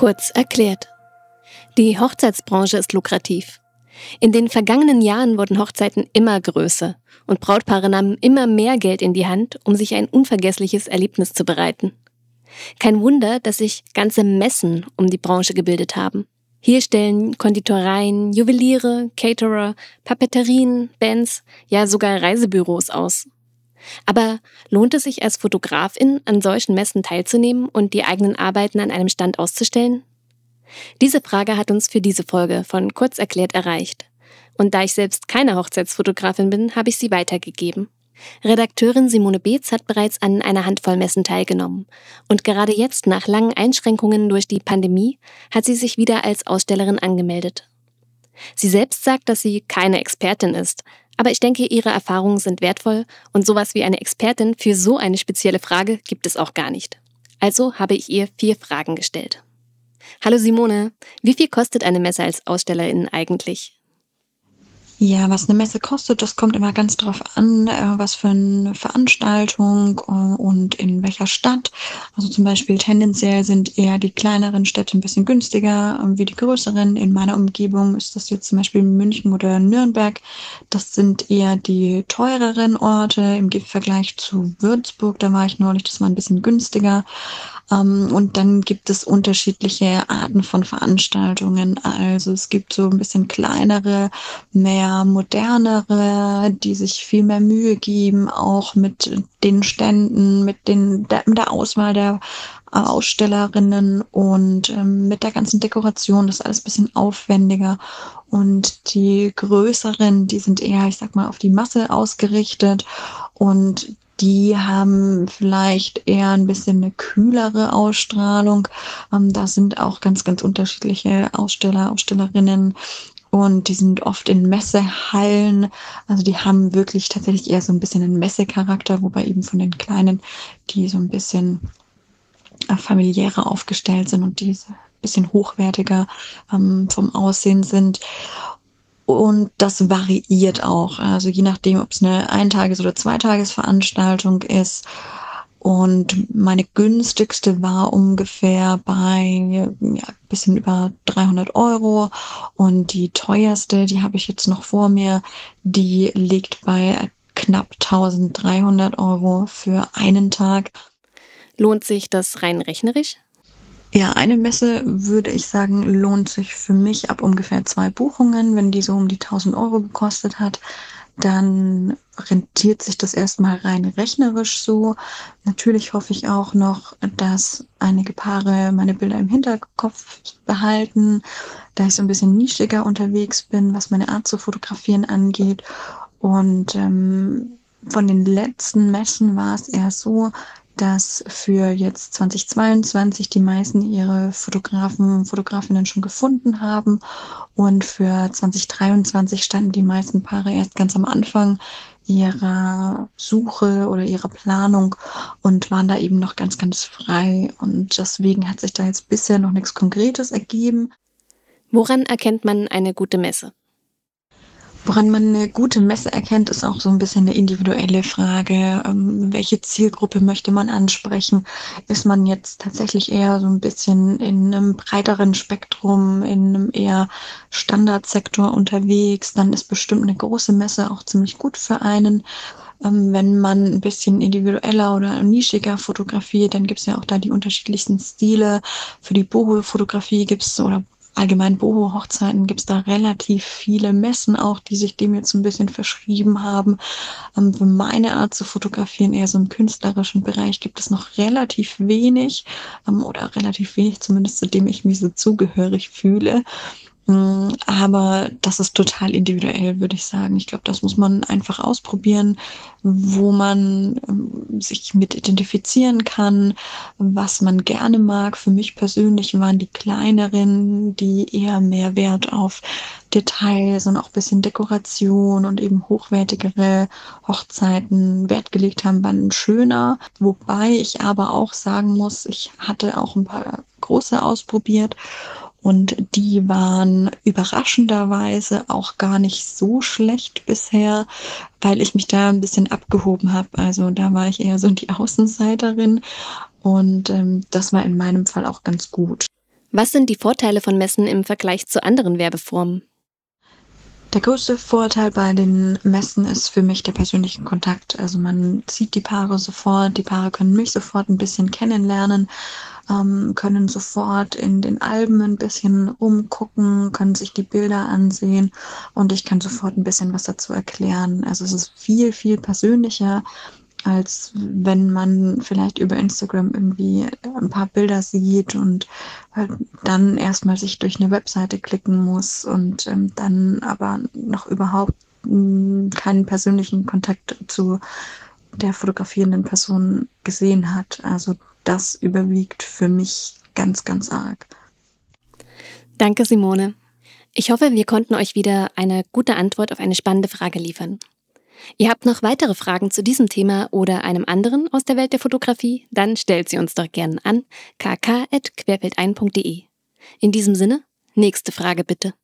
Kurz erklärt. Die Hochzeitsbranche ist lukrativ. In den vergangenen Jahren wurden Hochzeiten immer größer und Brautpaare nahmen immer mehr Geld in die Hand, um sich ein unvergessliches Erlebnis zu bereiten. Kein Wunder, dass sich ganze Messen um die Branche gebildet haben. Hier stellen Konditoreien, Juweliere, Caterer, Papeterien, Bands, ja sogar Reisebüros aus. Aber lohnt es sich als Fotografin, an solchen Messen teilzunehmen und die eigenen Arbeiten an einem Stand auszustellen? Diese Frage hat uns für diese Folge von Kurz erklärt erreicht. Und da ich selbst keine Hochzeitsfotografin bin, habe ich sie weitergegeben. Redakteurin Simone Beetz hat bereits an einer Handvoll Messen teilgenommen. Und gerade jetzt, nach langen Einschränkungen durch die Pandemie, hat sie sich wieder als Ausstellerin angemeldet. Sie selbst sagt, dass sie keine Expertin ist, aber ich denke, ihre Erfahrungen sind wertvoll und sowas wie eine Expertin für so eine spezielle Frage gibt es auch gar nicht. Also habe ich ihr vier Fragen gestellt. Hallo Simone, wie viel kostet eine Messe als Ausstellerin eigentlich? Ja, was eine Messe kostet, das kommt immer ganz drauf an, äh, was für eine Veranstaltung äh, und in welcher Stadt. Also zum Beispiel tendenziell sind eher die kleineren Städte ein bisschen günstiger äh, wie die größeren. In meiner Umgebung ist das jetzt zum Beispiel München oder Nürnberg. Das sind eher die teureren Orte im Vergleich zu Würzburg. Da war ich neulich, das war ein bisschen günstiger. Ähm, und dann gibt es unterschiedliche Arten von Veranstaltungen. Also es gibt so ein bisschen kleinere, mehr modernere, die sich viel mehr Mühe geben, auch mit den Ständen, mit, den, der, mit der Auswahl der Ausstellerinnen und ähm, mit der ganzen Dekoration. Das ist alles ein bisschen aufwendiger. Und die größeren, die sind eher, ich sag mal, auf die Masse ausgerichtet. Und die haben vielleicht eher ein bisschen eine kühlere Ausstrahlung. Ähm, da sind auch ganz, ganz unterschiedliche Aussteller, Ausstellerinnen. Und die sind oft in Messehallen. Also die haben wirklich tatsächlich eher so ein bisschen einen Messecharakter, wobei eben von den kleinen, die so ein bisschen äh, familiärer aufgestellt sind und die ein bisschen hochwertiger ähm, vom Aussehen sind. Und das variiert auch. Also je nachdem, ob es eine Eintages- oder Zweitagesveranstaltung ist. Und meine günstigste war ungefähr bei ja, bisschen über 300 Euro. Und die teuerste, die habe ich jetzt noch vor mir, die liegt bei knapp 1300 Euro für einen Tag. Lohnt sich das rein rechnerisch? Ja, eine Messe würde ich sagen, lohnt sich für mich ab ungefähr zwei Buchungen. Wenn die so um die 1000 Euro gekostet hat, dann rentiert sich das erstmal rein rechnerisch so. Natürlich hoffe ich auch noch, dass einige Paare meine Bilder im Hinterkopf behalten, da ich so ein bisschen nischiger unterwegs bin, was meine Art zu fotografieren angeht. Und ähm, von den letzten Messen war es eher so, dass für jetzt 2022 die meisten ihre Fotografen, Fotografinnen schon gefunden haben und für 2023 standen die meisten Paare erst ganz am Anfang ihrer Suche oder ihrer Planung und waren da eben noch ganz, ganz frei. Und deswegen hat sich da jetzt bisher noch nichts Konkretes ergeben. Woran erkennt man eine gute Messe? Woran man eine gute Messe erkennt, ist auch so ein bisschen eine individuelle Frage. Ähm, welche Zielgruppe möchte man ansprechen? Ist man jetzt tatsächlich eher so ein bisschen in einem breiteren Spektrum, in einem eher Standardsektor unterwegs? Dann ist bestimmt eine große Messe auch ziemlich gut für einen. Ähm, wenn man ein bisschen individueller oder nischiger fotografiert, dann gibt es ja auch da die unterschiedlichsten Stile. Für die Boho-Fotografie gibt es oder allgemein Boho-Hochzeiten gibt es da relativ viele Messen auch, die sich dem jetzt ein bisschen verschrieben haben. Ähm, für meine Art zu fotografieren, eher so im künstlerischen Bereich, gibt es noch relativ wenig ähm, oder relativ wenig zumindest, zu dem ich mich so zugehörig fühle. Mm, aber das ist total individuell, würde ich sagen. Ich glaube, das muss man einfach ausprobieren, wo man ähm, sich mit identifizieren kann, was man gerne mag. Für mich persönlich waren die kleineren, die eher mehr Wert auf Details und auch ein bisschen Dekoration und eben hochwertigere Hochzeiten Wert gelegt haben, waren schöner. Wobei ich aber auch sagen muss, ich hatte auch ein paar große ausprobiert und die waren überraschenderweise auch gar nicht so schlecht bisher, weil ich mich da ein bisschen abgehoben habe. Also da war ich eher so die Außenseiterin und ähm, das war in meinem Fall auch ganz gut. Was sind die Vorteile von Messen im Vergleich zu anderen Werbeformen? Der größte Vorteil bei den Messen ist für mich der persönliche Kontakt. Also man sieht die Paare sofort, die Paare können mich sofort ein bisschen kennenlernen, ähm, können sofort in den Alben ein bisschen umgucken, können sich die Bilder ansehen und ich kann sofort ein bisschen was dazu erklären. Also es ist viel, viel persönlicher als wenn man vielleicht über Instagram irgendwie ein paar Bilder sieht und halt dann erstmal sich durch eine Webseite klicken muss und ähm, dann aber noch überhaupt hm, keinen persönlichen Kontakt zu der fotografierenden Person gesehen hat. Also das überwiegt für mich ganz, ganz arg. Danke, Simone. Ich hoffe, wir konnten euch wieder eine gute Antwort auf eine spannende Frage liefern. Ihr habt noch weitere Fragen zu diesem Thema oder einem anderen aus der Welt der Fotografie? Dann stellt sie uns doch gerne an kk.querfeldein.de. In diesem Sinne, nächste Frage bitte.